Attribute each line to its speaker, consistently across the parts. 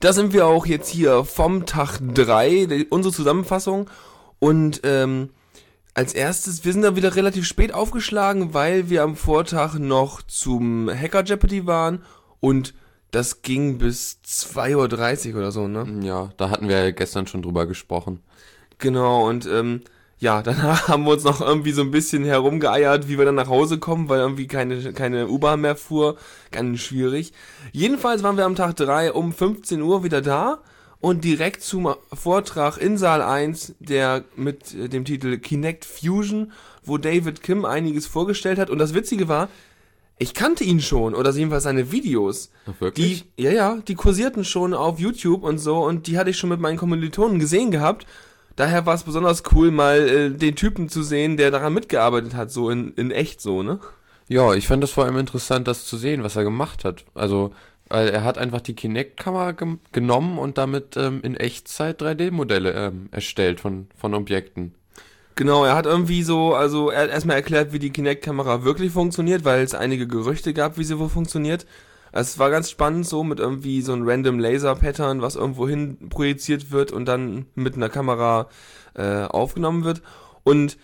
Speaker 1: Da sind wir auch jetzt hier vom Tag 3, unsere Zusammenfassung. Und ähm, als erstes, wir sind da wieder relativ spät aufgeschlagen, weil wir am Vortag noch zum Hacker Jeopardy waren und das ging bis 2.30 Uhr oder so, ne?
Speaker 2: Ja, da hatten wir ja gestern schon drüber gesprochen.
Speaker 1: Genau, und ähm, ja, danach haben wir uns noch irgendwie so ein bisschen herumgeeiert, wie wir dann nach Hause kommen, weil irgendwie keine, keine U-Bahn mehr fuhr. Ganz schwierig. Jedenfalls waren wir am Tag 3 um 15 Uhr wieder da und direkt zum Vortrag in Saal 1, der mit dem Titel Kinect Fusion, wo David Kim einiges vorgestellt hat. Und das Witzige war, ich kannte ihn schon, oder jedenfalls seine Videos.
Speaker 2: Ach, wirklich?
Speaker 1: Die, ja, ja, die kursierten schon auf YouTube und so und die hatte ich schon mit meinen Kommilitonen gesehen gehabt. Daher war es besonders cool, mal äh, den Typen zu sehen, der daran mitgearbeitet hat, so in, in echt so, ne?
Speaker 2: Ja, ich fand es vor allem interessant, das zu sehen, was er gemacht hat. Also, weil er hat einfach die Kinect-Kamera ge genommen und damit ähm, in Echtzeit 3D-Modelle ähm, erstellt von, von Objekten.
Speaker 1: Genau, er hat irgendwie so, also er hat erstmal erklärt, wie die Kinect-Kamera wirklich funktioniert, weil es einige Gerüchte gab, wie sie wohl funktioniert. Also es war ganz spannend so mit irgendwie so einem random Laser-Pattern, was irgendwo hin projiziert wird und dann mit einer Kamera äh, aufgenommen wird. Und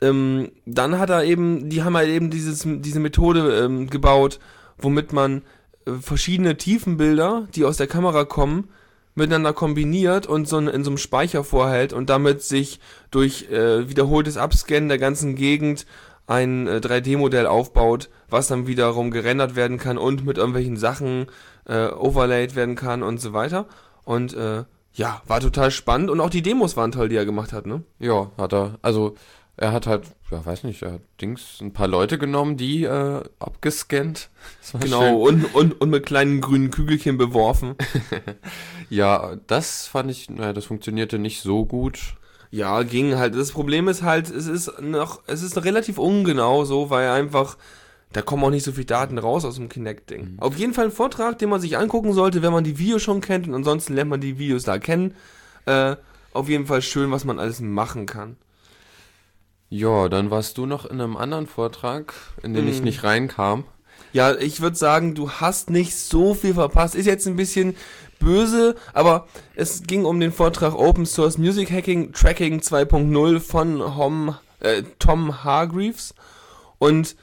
Speaker 1: ähm, dann hat er eben, die haben halt eben dieses, diese Methode ähm, gebaut, womit man äh, verschiedene Tiefenbilder, die aus der Kamera kommen, miteinander kombiniert und so in so einem Speicher vorhält und damit sich durch äh, wiederholtes Abscannen der ganzen Gegend ein äh, 3D-Modell aufbaut, was dann wiederum gerendert werden kann und mit irgendwelchen Sachen äh, overlaid werden kann und so weiter. Und äh, ja, war total spannend und auch die Demos waren toll, die er gemacht hat, ne?
Speaker 2: Ja, hat er. Also er hat halt, ja, weiß nicht, er hat Dings, ein paar Leute genommen, die äh, abgescannt.
Speaker 1: Genau, und, und, und mit kleinen grünen Kügelchen beworfen.
Speaker 2: ja, das fand ich, naja, das funktionierte nicht so gut.
Speaker 1: Ja, ging halt. Das Problem ist halt, es ist noch, es ist relativ ungenau so, weil einfach, da kommen auch nicht so viele Daten raus aus dem Kinect-Ding. Mhm. Auf jeden Fall ein Vortrag, den man sich angucken sollte, wenn man die Videos schon kennt und ansonsten lernt man die Videos da kennen. Äh, auf jeden Fall schön, was man alles machen kann.
Speaker 2: Ja, dann warst du noch in einem anderen Vortrag, in den hm. ich nicht reinkam.
Speaker 1: Ja, ich würde sagen, du hast nicht so viel verpasst. Ist jetzt ein bisschen böse, aber es ging um den Vortrag Open Source Music Hacking Tracking 2.0 von Hom, äh, Tom Hargreaves. Und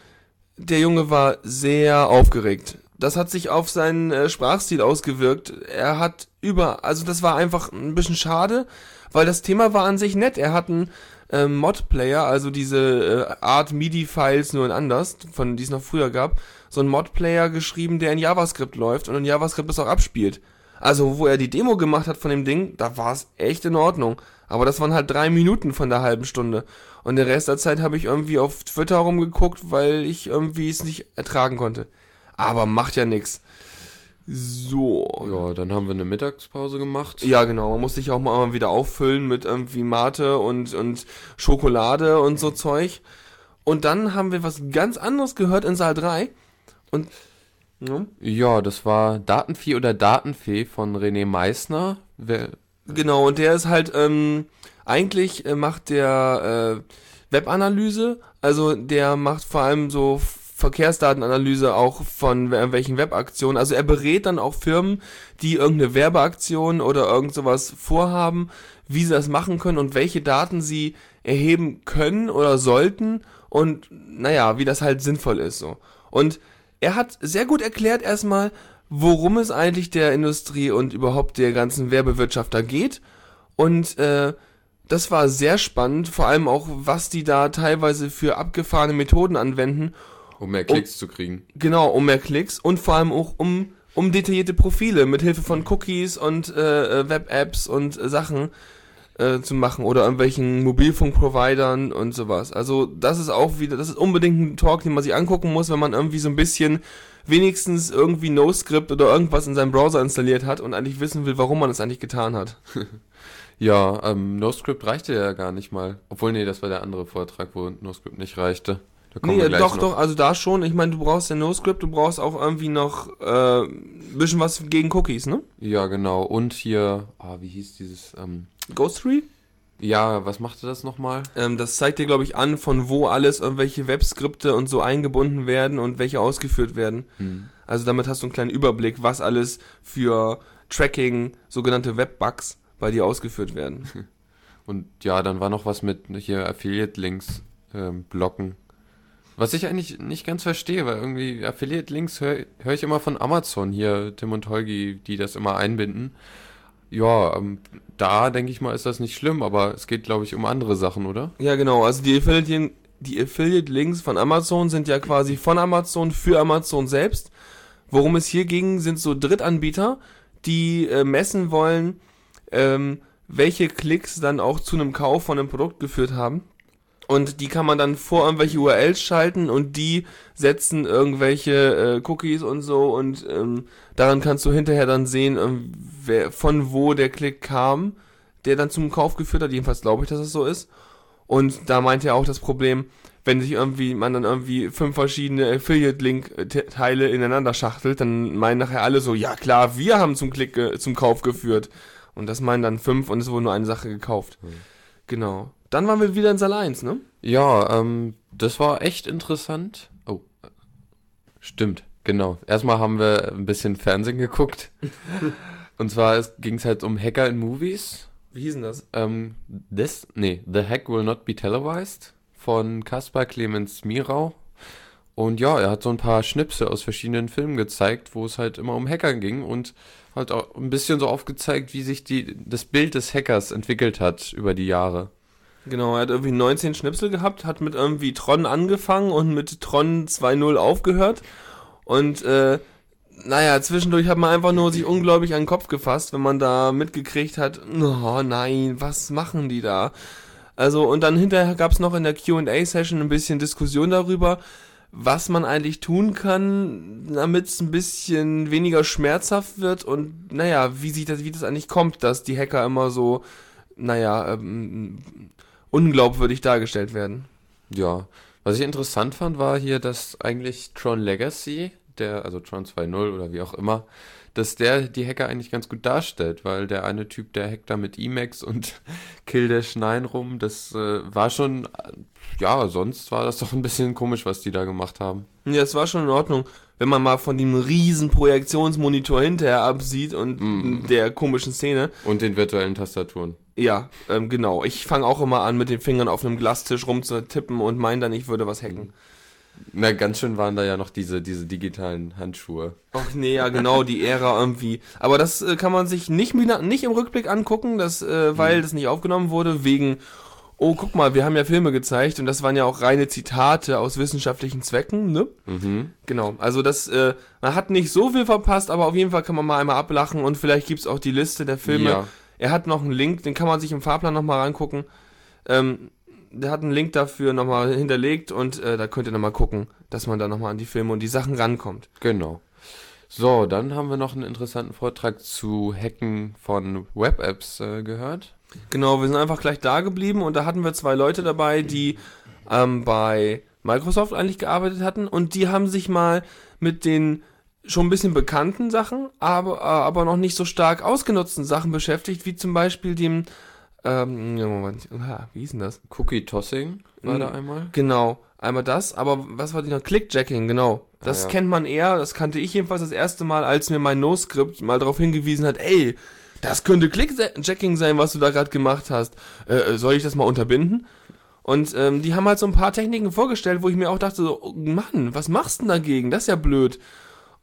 Speaker 1: der Junge war sehr aufgeregt. Das hat sich auf seinen äh, Sprachstil ausgewirkt. Er hat über, also das war einfach ein bisschen schade, weil das Thema war an sich nett. Er hat einen äh, Mod-Player, also diese äh, Art MIDI-Files nur in anders, von die es noch früher gab, so ein Mod-Player geschrieben, der in JavaScript läuft und in JavaScript das auch abspielt. Also, wo er die Demo gemacht hat von dem Ding, da war es echt in Ordnung. Aber das waren halt drei Minuten von der halben Stunde. Und den Rest der Zeit habe ich irgendwie auf Twitter rumgeguckt, weil ich irgendwie es nicht ertragen konnte. Aber macht ja nix. So.
Speaker 2: Ja, dann haben wir eine Mittagspause gemacht.
Speaker 1: Ja, genau. Man muss sich auch mal wieder auffüllen mit irgendwie Mate und, und Schokolade und so Zeug. Und dann haben wir was ganz anderes gehört in Saal 3. Und.
Speaker 2: Ja, ja das war Datenvieh oder Datenfee von René Meissner.
Speaker 1: Wer, genau, und der ist halt, ähm, eigentlich äh, macht der äh, Webanalyse. Also der macht vor allem so Verkehrsdatenanalyse auch von welchen Webaktionen. Also er berät dann auch Firmen, die irgendeine Werbeaktion oder irgend sowas vorhaben, wie sie das machen können und welche Daten sie erheben können oder sollten und naja, wie das halt sinnvoll ist so. Und er hat sehr gut erklärt erstmal, worum es eigentlich der Industrie und überhaupt der ganzen Werbewirtschaft da geht. Und äh, das war sehr spannend, vor allem auch, was die da teilweise für abgefahrene Methoden anwenden,
Speaker 2: um mehr Klicks um, zu kriegen.
Speaker 1: Genau, um mehr Klicks und vor allem auch um, um detaillierte Profile mit Hilfe von Cookies und äh, äh, Web-Apps und äh, Sachen äh, zu machen oder irgendwelchen Mobilfunkprovidern und sowas. Also das ist auch wieder, das ist unbedingt ein Talk, den man sich angucken muss, wenn man irgendwie so ein bisschen wenigstens irgendwie NoScript oder irgendwas in seinem Browser installiert hat und eigentlich wissen will, warum man es eigentlich getan hat.
Speaker 2: ja, ähm, NoScript reichte ja gar nicht mal. Obwohl, nee, das war der andere Vortrag, wo NoScript nicht reichte.
Speaker 1: Nee, doch, noch. doch, also da schon. Ich meine, du brauchst ja NoScript, du brauchst auch irgendwie noch äh, ein bisschen was gegen Cookies, ne?
Speaker 2: Ja, genau. Und hier, ah, wie hieß dieses? Ähm,
Speaker 1: Ghost
Speaker 2: Ja, was machte das nochmal?
Speaker 1: Ähm, das zeigt dir, glaube ich, an, von wo alles irgendwelche Webskripte und so eingebunden werden und welche ausgeführt werden. Hm. Also damit hast du einen kleinen Überblick, was alles für Tracking, sogenannte Webbugs bei dir ausgeführt werden.
Speaker 2: Und ja, dann war noch was mit hier Affiliate-Links ähm, blocken. Was ich eigentlich nicht ganz verstehe, weil irgendwie Affiliate-Links höre hör ich immer von Amazon hier, Tim und Holgi, die das immer einbinden. Ja, ähm, da denke ich mal, ist das nicht schlimm, aber es geht, glaube ich, um andere Sachen, oder?
Speaker 1: Ja, genau. Also die Affiliate, die Affiliate-Links von Amazon sind ja quasi von Amazon für Amazon selbst. Worum es hier ging, sind so Drittanbieter, die äh, messen wollen, ähm, welche Klicks dann auch zu einem Kauf von einem Produkt geführt haben. Und die kann man dann vor irgendwelche URLs schalten und die setzen irgendwelche äh, Cookies und so und ähm, daran kannst du hinterher dann sehen, ähm, wer, von wo der Klick kam, der dann zum Kauf geführt hat. Jedenfalls glaube ich, dass es so ist. Und da meint er auch das Problem, wenn sich irgendwie man dann irgendwie fünf verschiedene Affiliate-Link-Teile ineinander schachtelt, dann meinen nachher alle so, ja klar, wir haben zum Klick zum Kauf geführt. Und das meinen dann fünf und es wurde nur eine Sache gekauft. Mhm. Genau. Dann waren wir wieder in Saal 1, ne?
Speaker 2: Ja, ähm, das war echt interessant. Oh, stimmt, genau. Erstmal haben wir ein bisschen Fernsehen geguckt. Und zwar ging es halt um Hacker in Movies.
Speaker 1: Wie hieß denn das?
Speaker 2: Ähm, this, nee, The Hack Will Not Be Televised von Kaspar Clemens Mirau. Und ja, er hat so ein paar Schnipsel aus verschiedenen Filmen gezeigt, wo es halt immer um Hacker ging und halt auch ein bisschen so aufgezeigt, wie sich die, das Bild des Hackers entwickelt hat über die Jahre.
Speaker 1: Genau, er hat irgendwie 19 Schnipsel gehabt, hat mit irgendwie Tron angefangen und mit Tron 2.0 aufgehört. Und äh, naja, zwischendurch hat man einfach nur sich unglaublich an den Kopf gefasst, wenn man da mitgekriegt hat, oh nein, was machen die da? Also, und dann hinterher gab es noch in der QA-Session ein bisschen Diskussion darüber, was man eigentlich tun kann, damit es ein bisschen weniger schmerzhaft wird und naja, wie sieht das, wie das eigentlich kommt, dass die Hacker immer so, naja, ähm, unglaubwürdig dargestellt werden.
Speaker 2: Ja, was ich interessant fand, war hier, dass eigentlich Tron Legacy, der, also Tron 2.0 oder wie auch immer, dass der die Hacker eigentlich ganz gut darstellt, weil der eine Typ, der hackt da mit Emacs und Kill Dash 9 rum, das äh, war schon, ja, sonst war das doch ein bisschen komisch, was die da gemacht haben.
Speaker 1: Ja, es war schon in Ordnung, wenn man mal von dem riesen Projektionsmonitor hinterher absieht und mm. der komischen Szene.
Speaker 2: Und den virtuellen Tastaturen.
Speaker 1: Ja, ähm, genau. Ich fange auch immer an, mit den Fingern auf einem Glastisch rumzutippen und meine dann, ich würde was hacken.
Speaker 2: Na, ganz schön waren da ja noch diese, diese digitalen Handschuhe.
Speaker 1: Ach nee, ja genau, die Ära irgendwie. Aber das äh, kann man sich nicht, nicht im Rückblick angucken, das, äh, weil mhm. das nicht aufgenommen wurde, wegen, oh, guck mal, wir haben ja Filme gezeigt und das waren ja auch reine Zitate aus wissenschaftlichen Zwecken, ne? Mhm. Genau, also das, äh, man hat nicht so viel verpasst, aber auf jeden Fall kann man mal einmal ablachen und vielleicht gibt's auch die Liste der Filme. Ja er hat noch einen Link, den kann man sich im Fahrplan nochmal angucken. Ähm, der hat einen Link dafür nochmal hinterlegt und äh, da könnt ihr nochmal gucken, dass man da nochmal an die Filme und die Sachen rankommt.
Speaker 2: Genau. So, dann haben wir noch einen interessanten Vortrag zu Hacken von Web-Apps äh, gehört.
Speaker 1: Genau, wir sind einfach gleich da geblieben und da hatten wir zwei Leute dabei, die ähm, bei Microsoft eigentlich gearbeitet hatten und die haben sich mal mit den schon ein bisschen bekannten Sachen, aber, äh, aber noch nicht so stark ausgenutzten Sachen beschäftigt, wie zum Beispiel dem, ähm, Moment, wie hieß denn das?
Speaker 2: Cookie Tossing war mhm. da einmal?
Speaker 1: Genau, einmal das, aber was war die noch? Clickjacking, genau. Das ah, ja. kennt man eher, das kannte ich jedenfalls das erste Mal, als mir mein No-Script mal darauf hingewiesen hat, ey, das könnte Clickjacking sein, was du da gerade gemacht hast. Äh, äh, soll ich das mal unterbinden? Und ähm, die haben halt so ein paar Techniken vorgestellt, wo ich mir auch dachte, so, oh Mann, was machst du denn dagegen? Das ist ja blöd.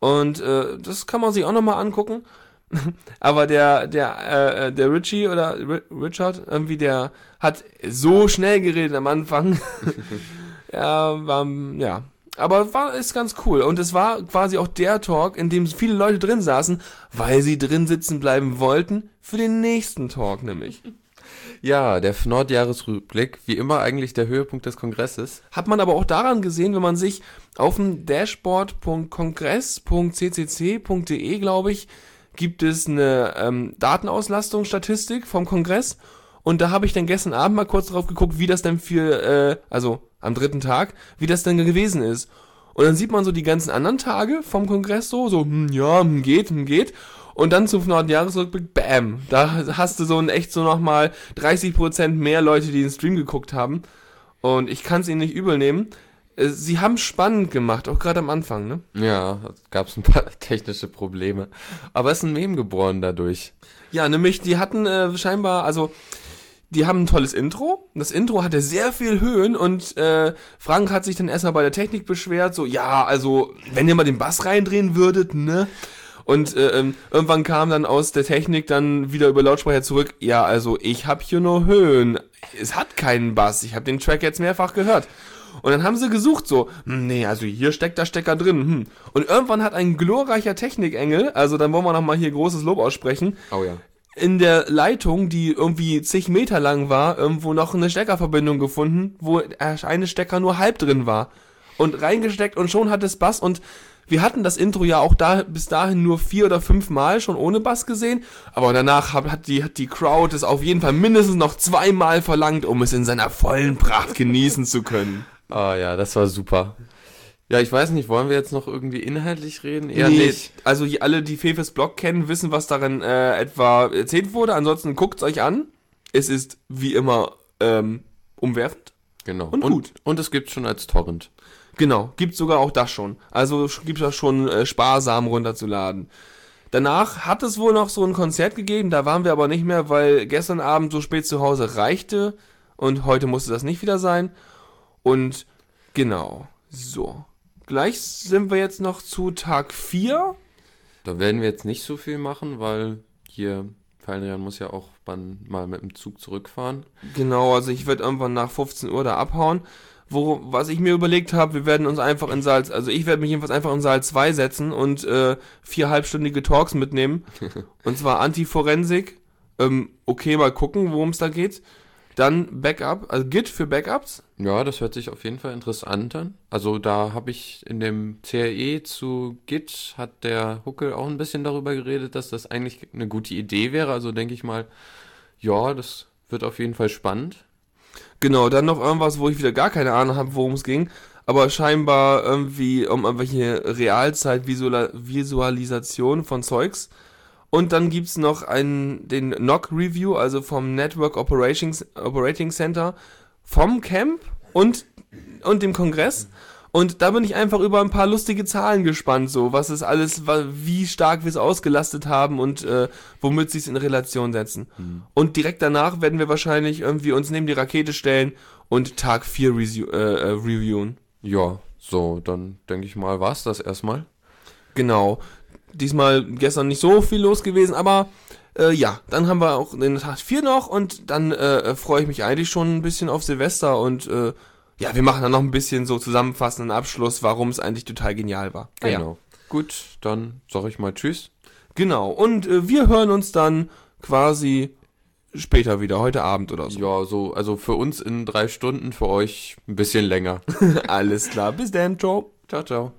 Speaker 1: Und äh, das kann man sich auch nochmal angucken. Aber der, der, äh, äh der Richie oder Richard, irgendwie, der hat so schnell geredet am Anfang. ja, war, ja. Aber war, ist ganz cool. Und es war quasi auch der Talk, in dem viele Leute drin saßen, weil sie drin sitzen bleiben wollten, für den nächsten Talk nämlich.
Speaker 2: Ja, der FNORD-Jahresrückblick, wie immer eigentlich der Höhepunkt des Kongresses.
Speaker 1: Hat man aber auch daran gesehen, wenn man sich auf dem Dashboard.kongress.ccc.de, glaube ich, gibt es eine ähm, Datenauslastung-Statistik vom Kongress. Und da habe ich dann gestern Abend mal kurz drauf geguckt, wie das denn für, äh, also am dritten Tag, wie das denn gewesen ist. Und dann sieht man so die ganzen anderen Tage vom Kongress so, so, hm, ja, hm, geht, hm, geht. Und dann zum Nordjahresrückblick, bam, da hast du so ein echt so nochmal 30% mehr Leute, die den Stream geguckt haben. Und ich kann es ihnen nicht übel nehmen. äh, sie haben spannend gemacht, auch gerade am Anfang, ne?
Speaker 2: Ja, gab es ein paar technische Probleme. Aber es ist ein Mem geboren dadurch.
Speaker 1: Ja, nämlich, die hatten äh, scheinbar, also die haben ein tolles Intro. Das Intro hatte sehr viel Höhen und äh, Frank hat sich dann erstmal bei der Technik beschwert, so, ja, also, wenn ihr mal den Bass reindrehen würdet, ne? Und äh, ähm, irgendwann kam dann aus der Technik dann wieder über Lautsprecher zurück, ja, also ich habe hier nur Höhen. Es hat keinen Bass. Ich habe den Track jetzt mehrfach gehört. Und dann haben sie gesucht so, hm, nee, also hier steckt der Stecker drin. Hm. Und irgendwann hat ein glorreicher Technikengel, also dann wollen wir nochmal hier großes Lob aussprechen,
Speaker 2: Oh ja.
Speaker 1: in der Leitung, die irgendwie zig Meter lang war, irgendwo noch eine Steckerverbindung gefunden, wo eine Stecker nur halb drin war. Und reingesteckt und schon hat es Bass und wir hatten das Intro ja auch da bis dahin nur vier oder fünf Mal schon ohne Bass gesehen, aber danach hat, hat, die, hat die Crowd es auf jeden Fall mindestens noch zweimal verlangt, um es in seiner vollen Pracht genießen zu können.
Speaker 2: Ah ja, das war super. Ja, ich weiß nicht, wollen wir jetzt noch irgendwie inhaltlich reden? Eher
Speaker 1: nee,
Speaker 2: nicht.
Speaker 1: also die- alle, die Fefes Blog kennen, wissen, was darin äh, etwa erzählt wurde. Ansonsten guckt's euch an. Es ist wie immer ähm, umwerfend.
Speaker 2: Genau.
Speaker 1: Und
Speaker 2: und,
Speaker 1: gut.
Speaker 2: und es gibt schon als Torrent.
Speaker 1: Genau, gibt sogar auch das schon. Also gibt's das schon äh, sparsam runterzuladen. Danach hat es wohl noch so ein Konzert gegeben, da waren wir aber nicht mehr, weil gestern Abend so spät zu Hause reichte und heute musste das nicht wieder sein. Und genau, so. Gleich sind wir jetzt noch zu Tag 4.
Speaker 2: Da werden wir jetzt nicht so viel machen, weil hier Fallrian muss ja auch dann mal mit dem Zug zurückfahren.
Speaker 1: Genau, also ich werde irgendwann nach 15 Uhr da abhauen. Wo, was ich mir überlegt habe, wir werden uns einfach in Saal, also ich werde mich jedenfalls einfach in Saal 2 setzen und äh, vier halbstündige Talks mitnehmen. und zwar Antiforensik. Ähm, okay, mal gucken, worum es da geht. Dann Backup, also Git für Backups.
Speaker 2: Ja, das hört sich auf jeden Fall interessant an. Also da habe ich in dem CRE zu Git hat der Huckel auch ein bisschen darüber geredet, dass das eigentlich eine gute Idee wäre. Also denke ich mal, ja, das wird auf jeden Fall spannend.
Speaker 1: Genau, dann noch irgendwas, wo ich wieder gar keine Ahnung habe, worum es ging. Aber scheinbar irgendwie um irgendwelche Realzeit-Visualisation von Zeugs. Und dann gibt's noch einen, den NOC Review, also vom Network Operations, Operating Center, vom Camp und, und dem Kongress. Und da bin ich einfach über ein paar lustige Zahlen gespannt, so was es alles, wie stark wir es ausgelastet haben und äh, womit sie es in Relation setzen. Und direkt danach werden wir wahrscheinlich irgendwie uns neben die Rakete stellen und Tag 4 resu- äh, äh, reviewen.
Speaker 2: Ja, so, dann denke ich mal, war's das erstmal.
Speaker 1: Genau. Diesmal gestern nicht so viel los gewesen, aber äh, ja, dann haben wir auch den Tag 4 noch und dann äh, freue ich mich eigentlich schon ein bisschen auf Silvester und äh, ja, wir machen dann noch ein bisschen so zusammenfassenden Abschluss, warum es eigentlich total genial war. Ja.
Speaker 2: Genau. Gut, dann sage ich mal Tschüss.
Speaker 1: Genau. Und äh, wir hören uns dann quasi später wieder, heute Abend oder so.
Speaker 2: Ja, so, also für uns in drei Stunden, für euch ein bisschen länger.
Speaker 1: Alles klar, bis dann, ciao.
Speaker 2: Ciao, ciao.